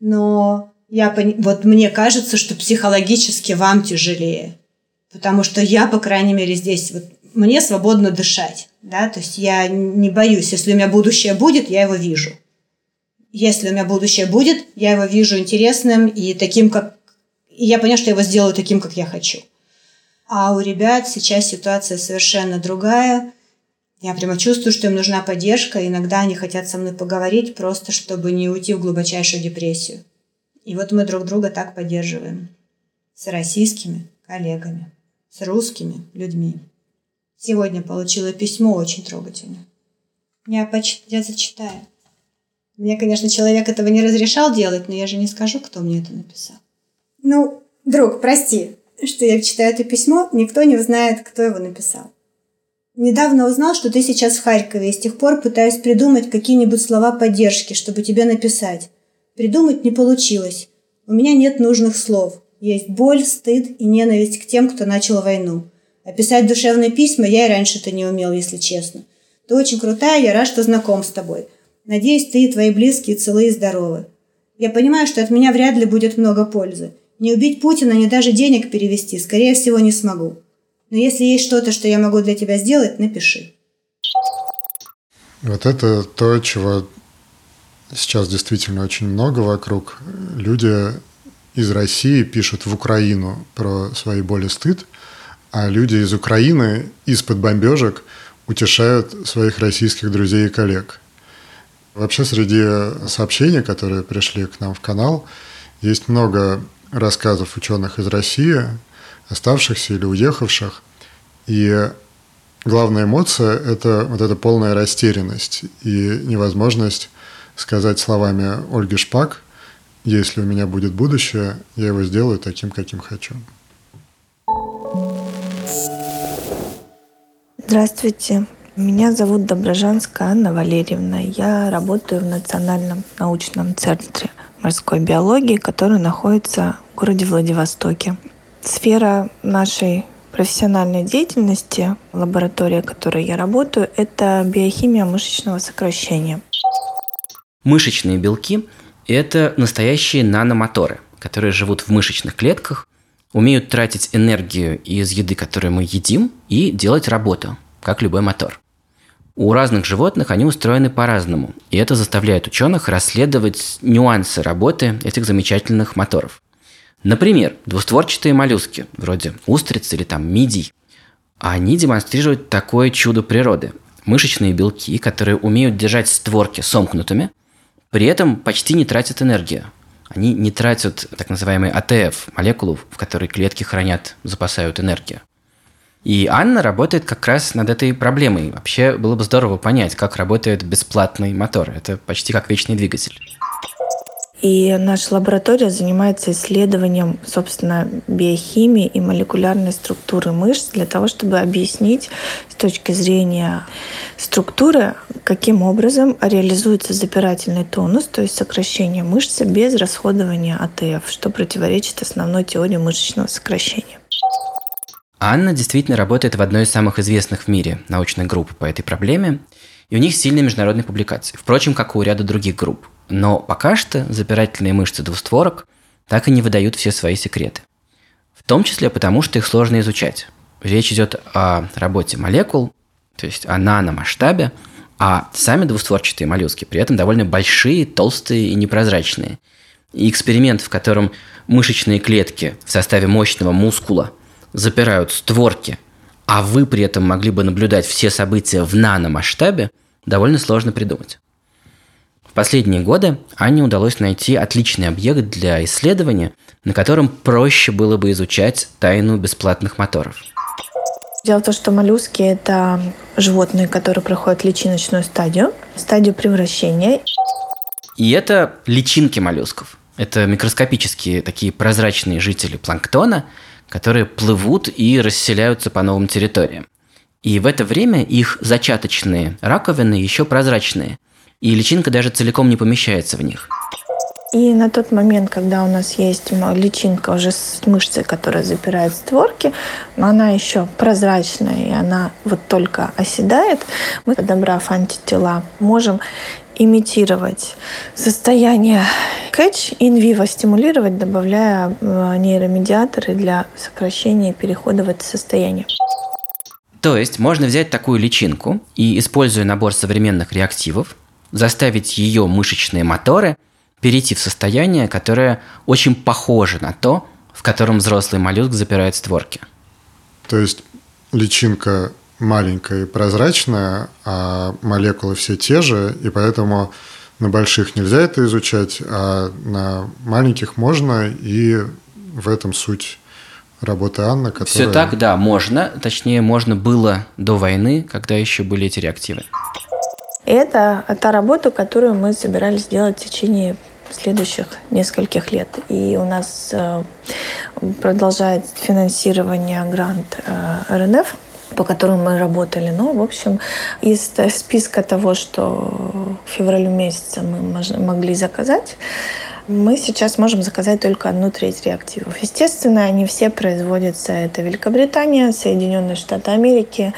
Speaker 4: но я, вот мне кажется, что психологически вам тяжелее, потому что я, по крайней мере, здесь вот мне свободно дышать, да, то есть я не боюсь, если у меня будущее будет, я его вижу. Если у меня будущее будет, я его вижу интересным и таким, как... И я понимаю, что я его сделаю таким, как я хочу. А у ребят сейчас ситуация совершенно другая. Я прямо чувствую, что им нужна поддержка. Иногда они хотят со мной поговорить, просто чтобы не уйти в глубочайшую депрессию. И вот мы друг друга так поддерживаем. С российскими коллегами, с русскими людьми. Сегодня получила письмо очень трогательное. Я, поч... я зачитаю. Мне, конечно, человек этого не разрешал делать, но я же не скажу, кто мне это написал. Ну, друг, прости, что я читаю это письмо, никто не узнает, кто его написал. Недавно узнал, что ты сейчас в Харькове, и с тех пор пытаюсь придумать какие-нибудь слова поддержки, чтобы тебе написать. Придумать не получилось. У меня нет нужных слов. Есть боль, стыд и ненависть к тем, кто начал войну. Описать душевные письма я и раньше-то не умел, если честно. Ты очень крутая, я рад, что знаком с тобой. Надеюсь, ты и твои близкие целы и здоровы. Я понимаю, что от меня вряд ли будет много пользы. Не убить Путина, ни даже денег перевести, скорее всего, не смогу. Но если есть что-то, что я могу для тебя сделать, напиши.
Speaker 2: Вот это то, чего сейчас действительно очень много вокруг. Люди из России пишут в Украину про свои боли стыд, а люди из Украины из-под бомбежек утешают своих российских друзей и коллег. Вообще среди сообщений, которые пришли к нам в канал, есть много рассказов ученых из России, оставшихся или уехавших. И главная эмоция – это вот эта полная растерянность и невозможность сказать словами Ольги Шпак «Если у меня будет будущее, я его сделаю таким, каким хочу».
Speaker 5: Здравствуйте. Меня зовут Доброжанская Анна Валерьевна. Я работаю в Национальном научном центре морской биологии, который находится в городе Владивостоке. Сфера нашей профессиональной деятельности, лаборатория, в которой я работаю, это биохимия мышечного сокращения.
Speaker 1: Мышечные белки – это настоящие наномоторы, которые живут в мышечных клетках, умеют тратить энергию из еды, которую мы едим, и делать работу, как любой мотор. У разных животных они устроены по-разному, и это заставляет ученых расследовать нюансы работы этих замечательных моторов. Например, двустворчатые моллюски, вроде устриц или там мидий, они демонстрируют такое чудо природы. Мышечные белки, которые умеют держать створки сомкнутыми, при этом почти не тратят энергию. Они не тратят так называемый АТФ, молекулу, в которой клетки хранят, запасают энергию. И Анна работает как раз над этой проблемой. Вообще было бы здорово понять, как работает бесплатный мотор. Это почти как вечный двигатель.
Speaker 5: И наша лаборатория занимается исследованием, собственно, биохимии и молекулярной структуры мышц для того, чтобы объяснить с точки зрения структуры, каким образом реализуется запирательный тонус, то есть сокращение мышцы без расходования АТФ, что противоречит основной теории мышечного сокращения.
Speaker 1: Анна действительно работает в одной из самых известных в мире научных групп по этой проблеме, и у них сильные международные публикации, впрочем, как и у ряда других групп. Но пока что запирательные мышцы двустворок так и не выдают все свои секреты. В том числе потому, что их сложно изучать. Речь идет о работе молекул, то есть о наномасштабе, а сами двустворчатые моллюски при этом довольно большие, толстые и непрозрачные. И эксперимент, в котором мышечные клетки в составе мощного мускула запирают створки, а вы при этом могли бы наблюдать все события в наномасштабе, довольно сложно придумать. В последние годы Анне удалось найти отличный объект для исследования, на котором проще было бы изучать тайну бесплатных моторов.
Speaker 5: Дело в том, что моллюски – это животные, которые проходят личиночную стадию, стадию превращения.
Speaker 1: И это личинки моллюсков. Это микроскопические такие прозрачные жители планктона – которые плывут и расселяются по новым территориям. И в это время их зачаточные раковины еще прозрачные, и личинка даже целиком не помещается в них.
Speaker 5: И на тот момент, когда у нас есть личинка уже с мышцей, которая запирает створки, но она еще прозрачная, и она вот только оседает, мы, подобрав антитела, можем имитировать состояние кэч инвиво стимулировать, добавляя нейромедиаторы для сокращения перехода в это состояние.
Speaker 1: То есть можно взять такую личинку и, используя набор современных реактивов, заставить ее мышечные моторы перейти в состояние, которое очень похоже на то, в котором взрослый моллюск запирает створки.
Speaker 2: То есть личинка маленькая и прозрачная, а молекулы все те же, и поэтому на больших нельзя это изучать, а на маленьких можно, и в этом суть работы Анны, которая...
Speaker 1: Все так, да, можно. Точнее, можно было до войны, когда еще были эти реактивы.
Speaker 5: Это та работа, которую мы собирались сделать в течение следующих нескольких лет. И у нас э, продолжает финансирование грант э, РНФ – по которым мы работали. Но, в общем, из списка того, что в феврале месяце мы могли заказать, мы сейчас можем заказать только одну треть реактивов. Естественно, они все производятся. Это Великобритания, Соединенные Штаты Америки.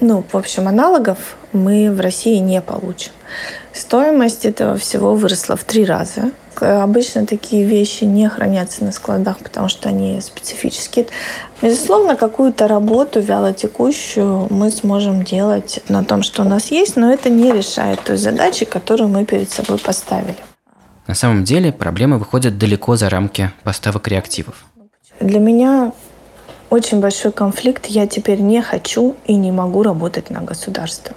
Speaker 5: Ну, в общем, аналогов мы в России не получим. Стоимость этого всего выросла в три раза. Обычно такие вещи не хранятся на складах, потому что они специфические. Безусловно, какую-то работу вялотекущую мы сможем делать на том, что у нас есть, но это не решает той задачи, которую мы перед собой поставили.
Speaker 1: На самом деле проблемы выходят далеко за рамки поставок реактивов.
Speaker 5: Для меня очень большой конфликт. Я теперь не хочу и не могу работать на государство.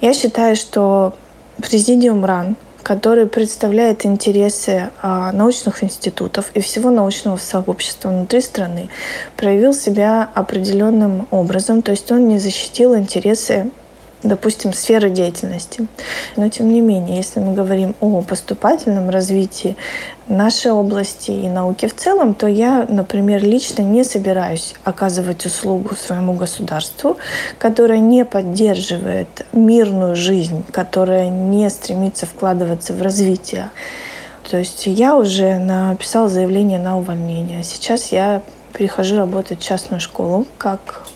Speaker 5: Я считаю, что Президиум РАН, который представляет интересы а, научных институтов и всего научного сообщества внутри страны, проявил себя определенным образом, то есть он не защитил интересы допустим, сферы деятельности. Но, тем не менее, если мы говорим о поступательном развитии нашей области и науки в целом, то я, например, лично не собираюсь оказывать услугу своему государству, которое не поддерживает мирную жизнь, которая не стремится вкладываться в развитие. То есть я уже написала заявление на увольнение. Сейчас я перехожу работать в частную школу как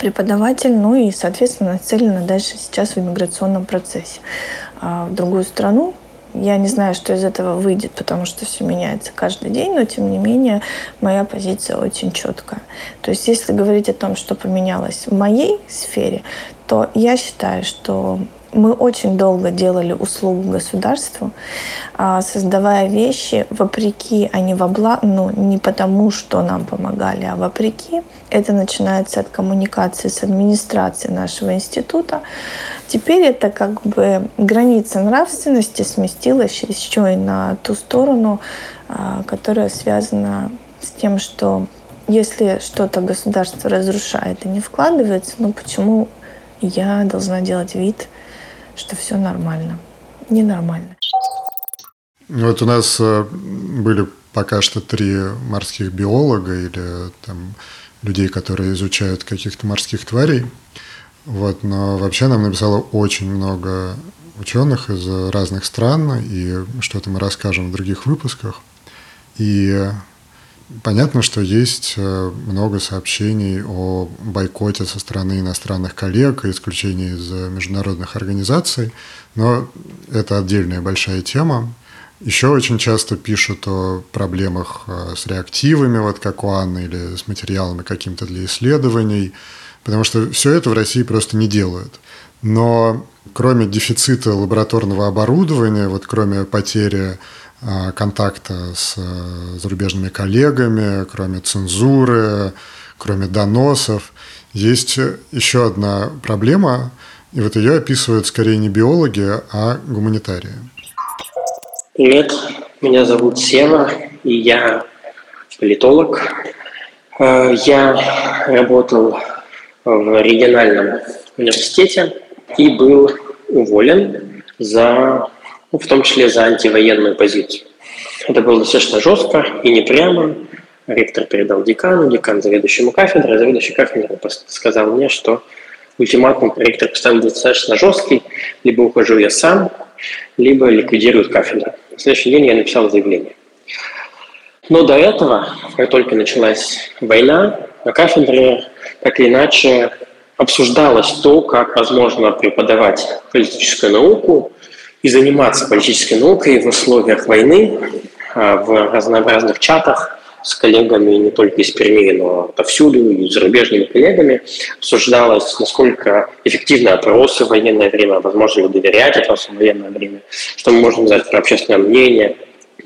Speaker 5: преподаватель, ну и, соответственно, нацелена дальше сейчас в иммиграционном процессе. А в другую страну я не знаю, что из этого выйдет, потому что все меняется каждый день, но тем не менее моя позиция очень четкая. То есть если говорить о том, что поменялось в моей сфере, то я считаю, что мы очень долго делали услугу государству, а, создавая вещи вопреки, а не во благо, ну, не потому, что нам помогали, а вопреки. Это начинается от коммуникации с администрацией нашего института. Теперь это как бы граница нравственности сместилась еще и на ту сторону, а, которая связана с тем, что если что-то государство разрушает и не вкладывается, ну почему я должна делать вид, что все нормально. Ненормально.
Speaker 2: Вот у нас э, были пока что три морских биолога или там людей, которые изучают каких-то морских тварей. Вот, но вообще нам написало очень много ученых из разных стран, и что-то мы расскажем в других выпусках. И Понятно, что есть э, много сообщений о бойкоте со стороны иностранных коллег и исключении из международных организаций, но это отдельная большая тема. Еще очень часто пишут о проблемах э, с реактивами, вот как у Анны, или с материалами каким-то для исследований, потому что все это в России просто не делают. Но кроме дефицита лабораторного оборудования, вот кроме потери контакта с э, зарубежными коллегами, кроме цензуры, кроме доносов. Есть еще одна проблема, и вот ее описывают скорее не биологи, а гуманитарии.
Speaker 6: Привет, меня зовут Сева, и я политолог. Э, я работал в региональном университете и был уволен за в том числе за антивоенную позицию. Это было достаточно жестко и не прямо. Ректор передал декану, декан заведующему кафедрой, а заведующий кафедрой сказал мне, что ультиматум ректор поставил достаточно жесткий, либо ухожу я сам, либо ликвидируют кафедру. На следующий день я написал заявление. Но до этого, как только началась война, на кафедре так или иначе обсуждалось то, как возможно преподавать политическую науку и заниматься политической наукой в условиях войны, а, в разнообразных чатах с коллегами не только из Перми, но отовсюду, и зарубежными коллегами. Обсуждалось, насколько эффективны опросы в военное время, возможно ли доверять опросам в военное время, что мы можем знать про общественное мнение,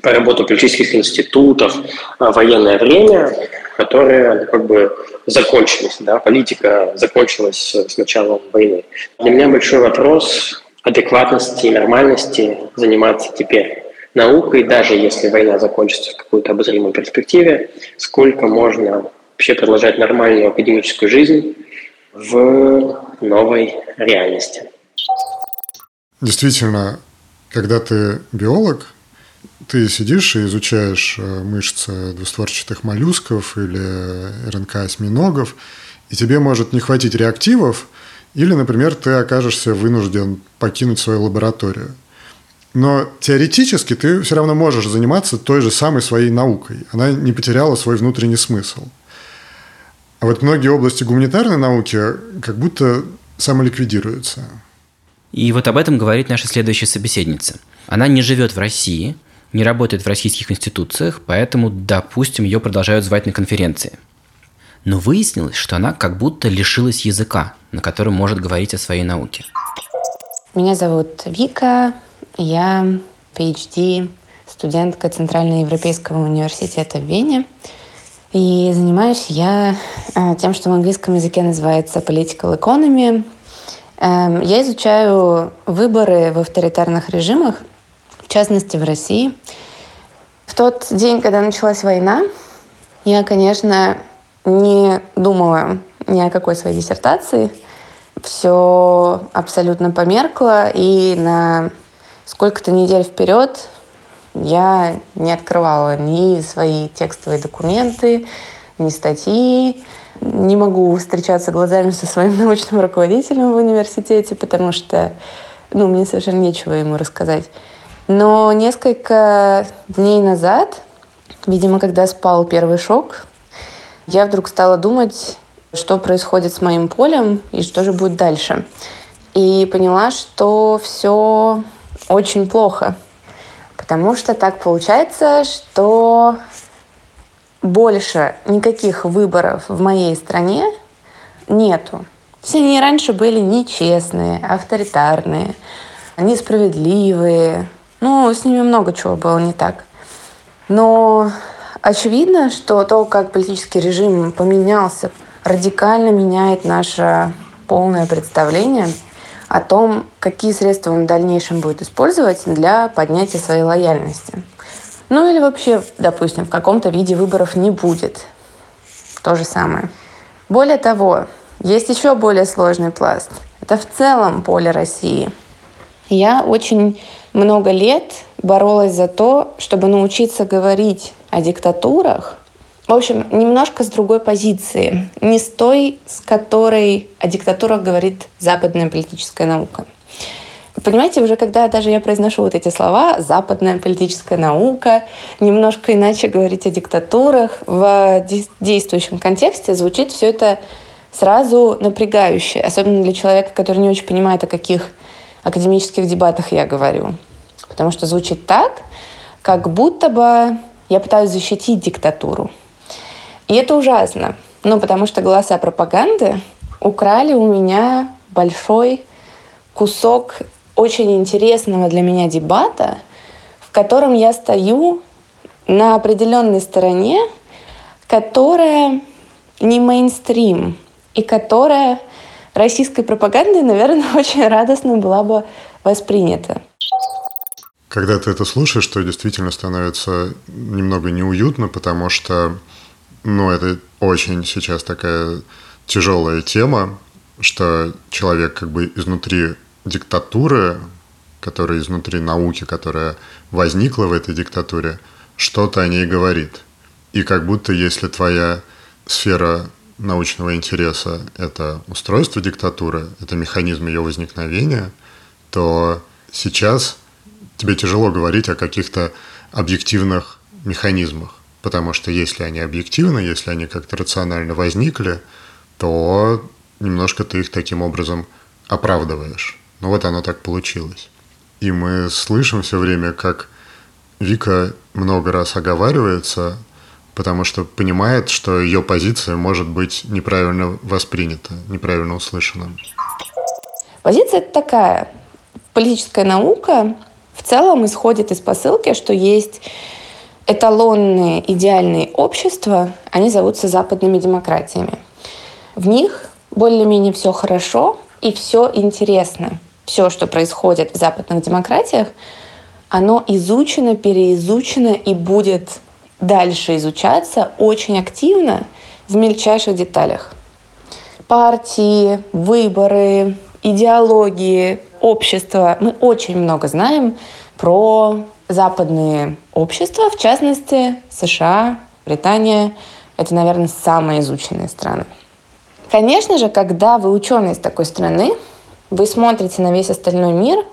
Speaker 6: по работу политических институтов, а, военное время, которые ну, как бы закончились. Да? Политика закончилась с началом войны. Для меня большой вопрос адекватности и нормальности заниматься теперь наукой, даже если война закончится в какой-то обозримой перспективе, сколько можно вообще продолжать нормальную академическую жизнь в новой реальности.
Speaker 2: Действительно, когда ты биолог, ты сидишь и изучаешь э, мышцы двустворчатых моллюсков или РНК осьминогов, и тебе может не хватить реактивов, или, например, ты окажешься вынужден покинуть свою лабораторию. Но теоретически ты все равно можешь заниматься той же самой своей наукой. Она не потеряла свой внутренний смысл. А вот многие области гуманитарной науки как будто самоликвидируются.
Speaker 1: И вот об этом говорит наша следующая собеседница. Она не живет в России, не работает в российских институциях, поэтому, допустим, ее продолжают звать на конференции. Но выяснилось, что она как будто лишилась языка, на котором может говорить о своей науке.
Speaker 7: Меня зовут Вика, я PhD студентка Центральноевропейского университета в Вене. И занимаюсь я э, тем, что в английском языке называется political economy. Эм, я изучаю выборы в авторитарных режимах – в частности в России. В тот день, когда началась война, я, конечно, не думала ни о какой своей диссертации. Все абсолютно померкло, и на сколько-то недель вперед я не открывала ни свои текстовые документы, ни статьи. Не могу встречаться глазами со своим научным руководителем в университете, потому что ну, мне совершенно нечего ему рассказать. Но несколько дней назад, видимо, когда спал первый шок, я вдруг стала думать, что происходит с моим полем и что же будет дальше. И поняла, что все очень плохо. Потому что так получается, что больше никаких выборов в моей стране нету. Все они раньше были нечестные, авторитарные, несправедливые, ну, с ними много чего было не так. Но очевидно, что то, как политический режим поменялся, радикально меняет наше полное представление о том, какие средства он в дальнейшем будет использовать для поднятия своей лояльности. Ну или вообще, допустим, в каком-то виде выборов не будет. То же самое. Более того, есть еще более сложный пласт. Это в целом поле России. Я очень много лет боролась за то, чтобы научиться говорить о диктатурах, в общем, немножко с другой позиции, не с той, с которой о диктатурах говорит западная политическая наука. Понимаете, уже когда даже я произношу вот эти слова «западная политическая наука», немножко иначе говорить о диктатурах, в действующем контексте звучит все это сразу напрягающе, особенно для человека, который не очень понимает, о каких академических дебатах я говорю. Потому что звучит так, как будто бы я пытаюсь защитить диктатуру. И это ужасно. Ну, потому что голоса пропаганды украли у меня большой кусок очень интересного для меня дебата, в котором я стою на определенной стороне, которая не мейнстрим и которая российской пропагандой, наверное, очень радостно была бы воспринята.
Speaker 2: Когда ты это слушаешь, то действительно становится немного неуютно, потому что, ну, это очень сейчас такая тяжелая тема, что человек как бы изнутри диктатуры, которая изнутри науки, которая возникла в этой диктатуре, что-то о ней говорит. И как будто если твоя сфера научного интереса – это устройство диктатуры, это механизм ее возникновения, то сейчас тебе тяжело говорить о каких-то объективных механизмах, потому что если они объективны, если они как-то рационально возникли, то немножко ты их таким образом оправдываешь. Ну вот оно так получилось. И мы слышим все время, как Вика много раз оговаривается, потому что понимает, что ее позиция может быть неправильно воспринята, неправильно услышана.
Speaker 7: Позиция такая. Политическая наука в целом исходит из посылки, что есть эталонные идеальные общества, они зовутся западными демократиями. В них более-менее все хорошо и все интересно. Все, что происходит в западных демократиях, оно изучено, переизучено и будет дальше изучаться очень активно в мельчайших деталях. Партии, выборы, идеологии, общества. Мы очень много знаем про западные общества, в частности, США, Британия. Это, наверное, самые изученные страны. Конечно же, когда вы ученый из такой страны, вы смотрите на весь остальной мир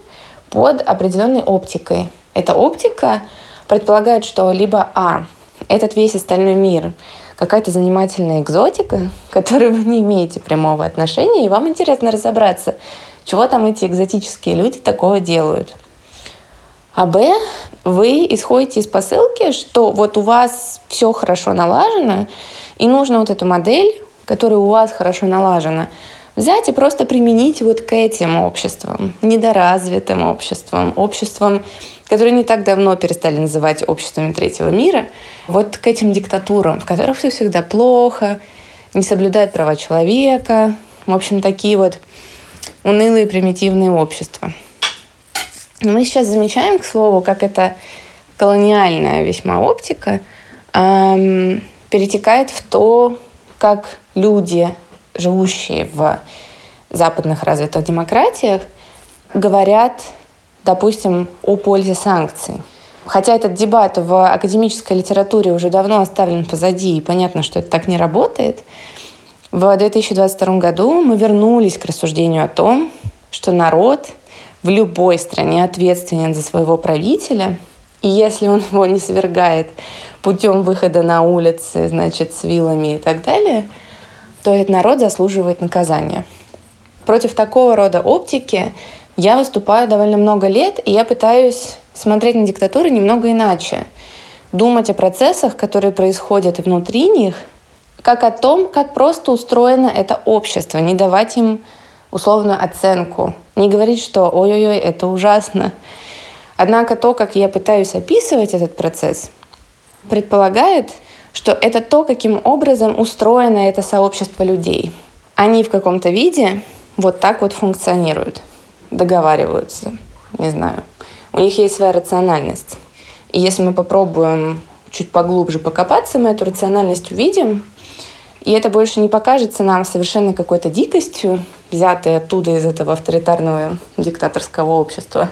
Speaker 7: под определенной оптикой. Эта оптика предполагает, что либо А, этот весь остальной мир какая-то занимательная экзотика, к которой вы не имеете прямого отношения, и вам интересно разобраться, чего там эти экзотические люди такого делают. А Б, вы исходите из посылки, что вот у вас все хорошо налажено, и нужно вот эту модель, которая у вас хорошо налажена, взять и просто применить вот к этим обществам, недоразвитым обществам, обществам, которые не так давно перестали называть обществами третьего мира, вот к этим диктатурам, в которых все всегда плохо, не соблюдают права человека, в общем, такие вот унылые примитивные общества. Мы сейчас замечаем, к слову, как эта колониальная весьма оптика эм, перетекает в то, как люди, живущие в западных развитых демократиях, говорят, допустим, о пользе санкций. Хотя этот дебат в академической литературе уже давно оставлен позади, и понятно, что это так не работает, в 2022 году мы вернулись к рассуждению о том, что народ в любой стране ответственен за своего правителя, и если он его не свергает путем выхода на улицы, значит, с вилами и так далее, то этот народ заслуживает наказания. Против такого рода оптики я выступаю довольно много лет, и я пытаюсь смотреть на диктатуры немного иначе. Думать о процессах, которые происходят внутри них, как о том, как просто устроено это общество, не давать им условную оценку, не говорить, что ой-ой-ой, это ужасно. Однако то, как я пытаюсь описывать этот процесс, предполагает, что это то, каким образом устроено это сообщество людей. Они в каком-то виде вот так вот функционируют, договариваются, не знаю. У них есть своя рациональность. И если мы попробуем чуть поглубже покопаться, мы эту рациональность увидим, и это больше не покажется нам совершенно какой-то дикостью, взятой оттуда из этого авторитарного диктаторского общества,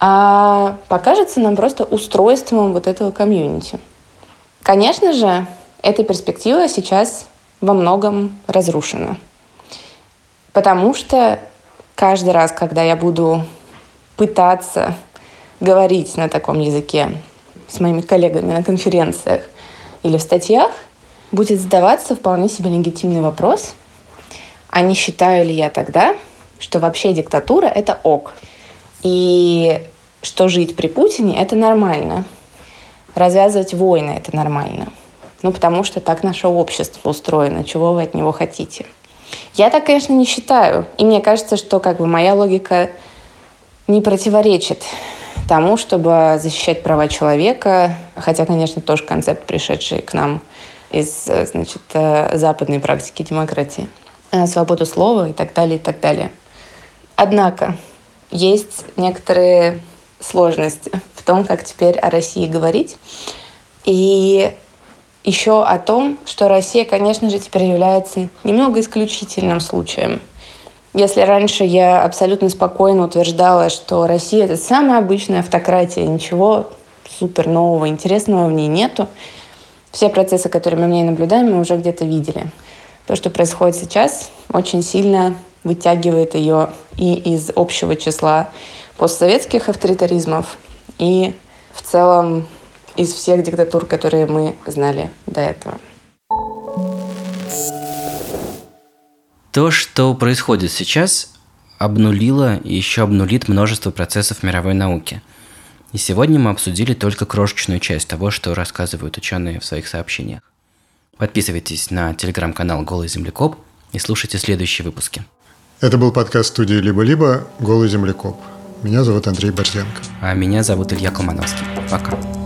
Speaker 7: а покажется нам просто устройством вот этого комьюнити. Конечно же, эта перспектива сейчас во многом разрушена. Потому что каждый раз, когда я буду пытаться говорить на таком языке с моими коллегами на конференциях или в статьях, будет задаваться вполне себе легитимный вопрос, а не считаю ли я тогда, что вообще диктатура — это ок, и что жить при Путине — это нормально, развязывать войны — это нормально. Ну, потому что так наше общество устроено, чего вы от него хотите. Я так, конечно, не считаю. И мне кажется, что как бы моя логика не противоречит тому, чтобы защищать права человека, хотя, конечно, тоже концепт, пришедший к нам из значит, э, западной практики демократии, э, свободу слова и так далее, и так далее. Однако есть некоторые сложности в том, как теперь о России говорить. И еще о том, что Россия, конечно же, теперь является немного исключительным случаем. Если раньше я абсолютно спокойно утверждала, что Россия — это самая обычная автократия, ничего супер нового, интересного в ней нету, все процессы, которые мы в ней наблюдаем, мы уже где-то видели. То, что происходит сейчас, очень сильно вытягивает ее и из общего числа постсоветских авторитаризмов и в целом из всех диктатур, которые мы знали до этого.
Speaker 1: То, что происходит сейчас, обнулило и еще обнулит множество процессов мировой науки. И сегодня мы обсудили только крошечную часть того, что рассказывают ученые в своих сообщениях. Подписывайтесь на телеграм-канал «Голый землекоп» и слушайте следующие выпуски.
Speaker 2: Это был подкаст студии «Либо-либо. Голый землекоп». Меня зовут Андрей Борзенко.
Speaker 1: А меня зовут Илья Колмановский. Пока.